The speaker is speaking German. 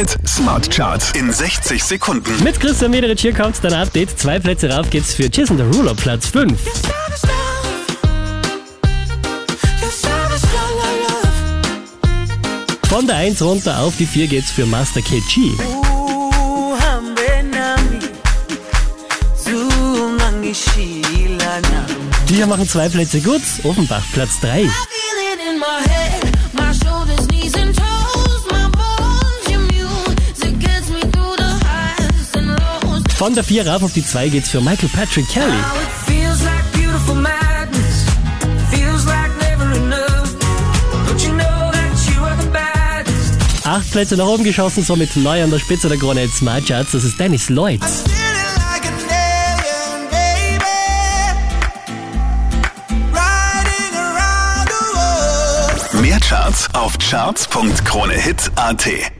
Hit Smart Charts in 60 Sekunden. Mit Christian Mederich hier kommt dein Update. Zwei Plätze rauf geht's für Jason Derulo, Platz 5. Von der 1 runter auf die 4 geht's für Master KG. hier machen zwei Plätze gut. Offenbach, Platz 3. Von der 4 rauf auf die 2 geht's für Michael Patrick Kelly. Acht Plätze nach oben geschossen, somit neu an der Spitze der Krone Smart Charts. Das ist Dennis Lloyd. Mehr Charts auf charts.kronehit.at.